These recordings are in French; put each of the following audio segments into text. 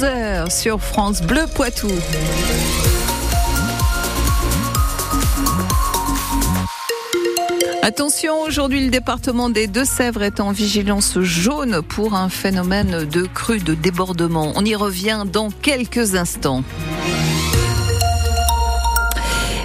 11h sur France Bleu Poitou. Attention, aujourd'hui le département des Deux-Sèvres est en vigilance jaune pour un phénomène de crue de débordement. On y revient dans quelques instants.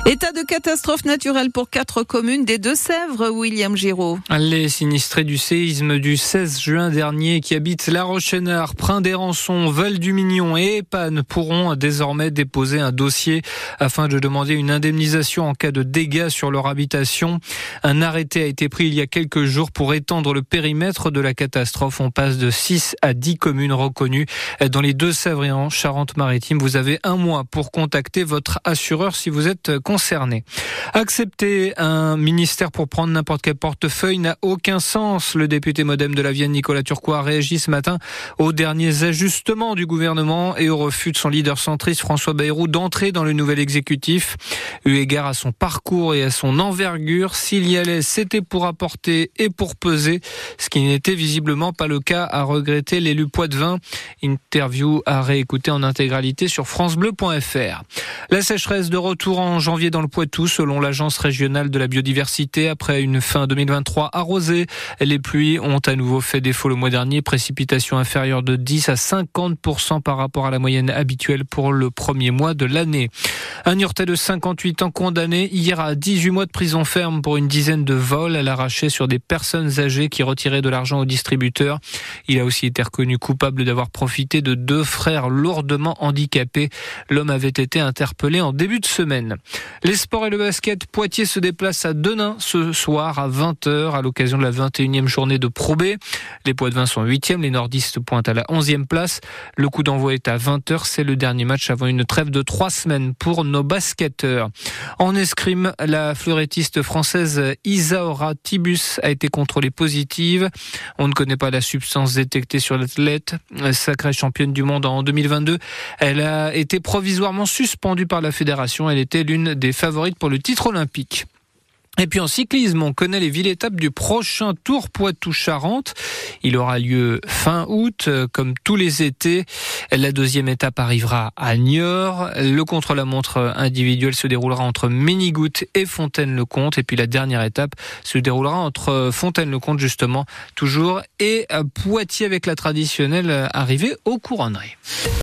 État de catastrophe naturelle pour quatre communes des Deux-Sèvres, William Giraud. Les sinistrés du séisme du 16 juin dernier qui habitent La Rochenard, Prin des Rançons, Val du Mignon et Épanne pourront désormais déposer un dossier afin de demander une indemnisation en cas de dégâts sur leur habitation. Un arrêté a été pris il y a quelques jours pour étendre le périmètre de la catastrophe. On passe de 6 à 10 communes reconnues dans les Deux-Sèvres et en Charente-Maritime. Vous avez un mois pour contacter votre assureur si vous êtes concernés. Accepter un ministère pour prendre n'importe quel portefeuille n'a aucun sens. Le député modem de la Vienne, Nicolas Turquois, a réagi ce matin aux derniers ajustements du gouvernement et au refus de son leader centriste François Bayrou d'entrer dans le nouvel exécutif. Eu égard à son parcours et à son envergure, s'il y allait, c'était pour apporter et pour peser, ce qui n'était visiblement pas le cas, à regretter l'élu Poitvin. Interview à réécouter en intégralité sur francebleu.fr. La sécheresse de retour en janvier dans le Poitou, selon l'Agence régionale de la biodiversité. Après une fin 2023 arrosée, les pluies ont à nouveau fait défaut le mois dernier. Précipitations inférieures de 10 à 50% par rapport à la moyenne habituelle pour le premier mois de l'année. Un Niortais de 58 ans condamné hier à 18 mois de prison ferme pour une dizaine de vols à l'arraché sur des personnes âgées qui retiraient de l'argent aux distributeurs. Il a aussi été reconnu coupable d'avoir profité de deux frères lourdement handicapés. L'homme avait été interpellé en début de semaine. Les sports et le basket, Poitiers se déplace à Denain ce soir à 20h à l'occasion de la 21e journée de Pro B. Les Poitevins sont 8e, les nordistes pointent à la 11e place. Le coup d'envoi est à 20h, c'est le dernier match avant une trêve de trois semaines pour nos basketteurs. En escrime, la fleurettiste française Isaora Tibus a été contrôlée positive. On ne connaît pas la substance détectée sur l'athlète, sacrée championne du monde en 2022. Elle a été provisoirement suspendue par la fédération. Elle était l'une des favorites pour le titre olympique. Et puis en cyclisme, on connaît les villes étapes du prochain Tour Poitou-Charentes. Il aura lieu fin août, euh, comme tous les étés. La deuxième étape arrivera à Niort. Le contre-la-montre individuel se déroulera entre Ménigout et Fontaine-le-Comte. Et puis la dernière étape se déroulera entre Fontaine-le-Comte, justement, toujours, et Poitiers avec la traditionnelle arrivée au couronnerie.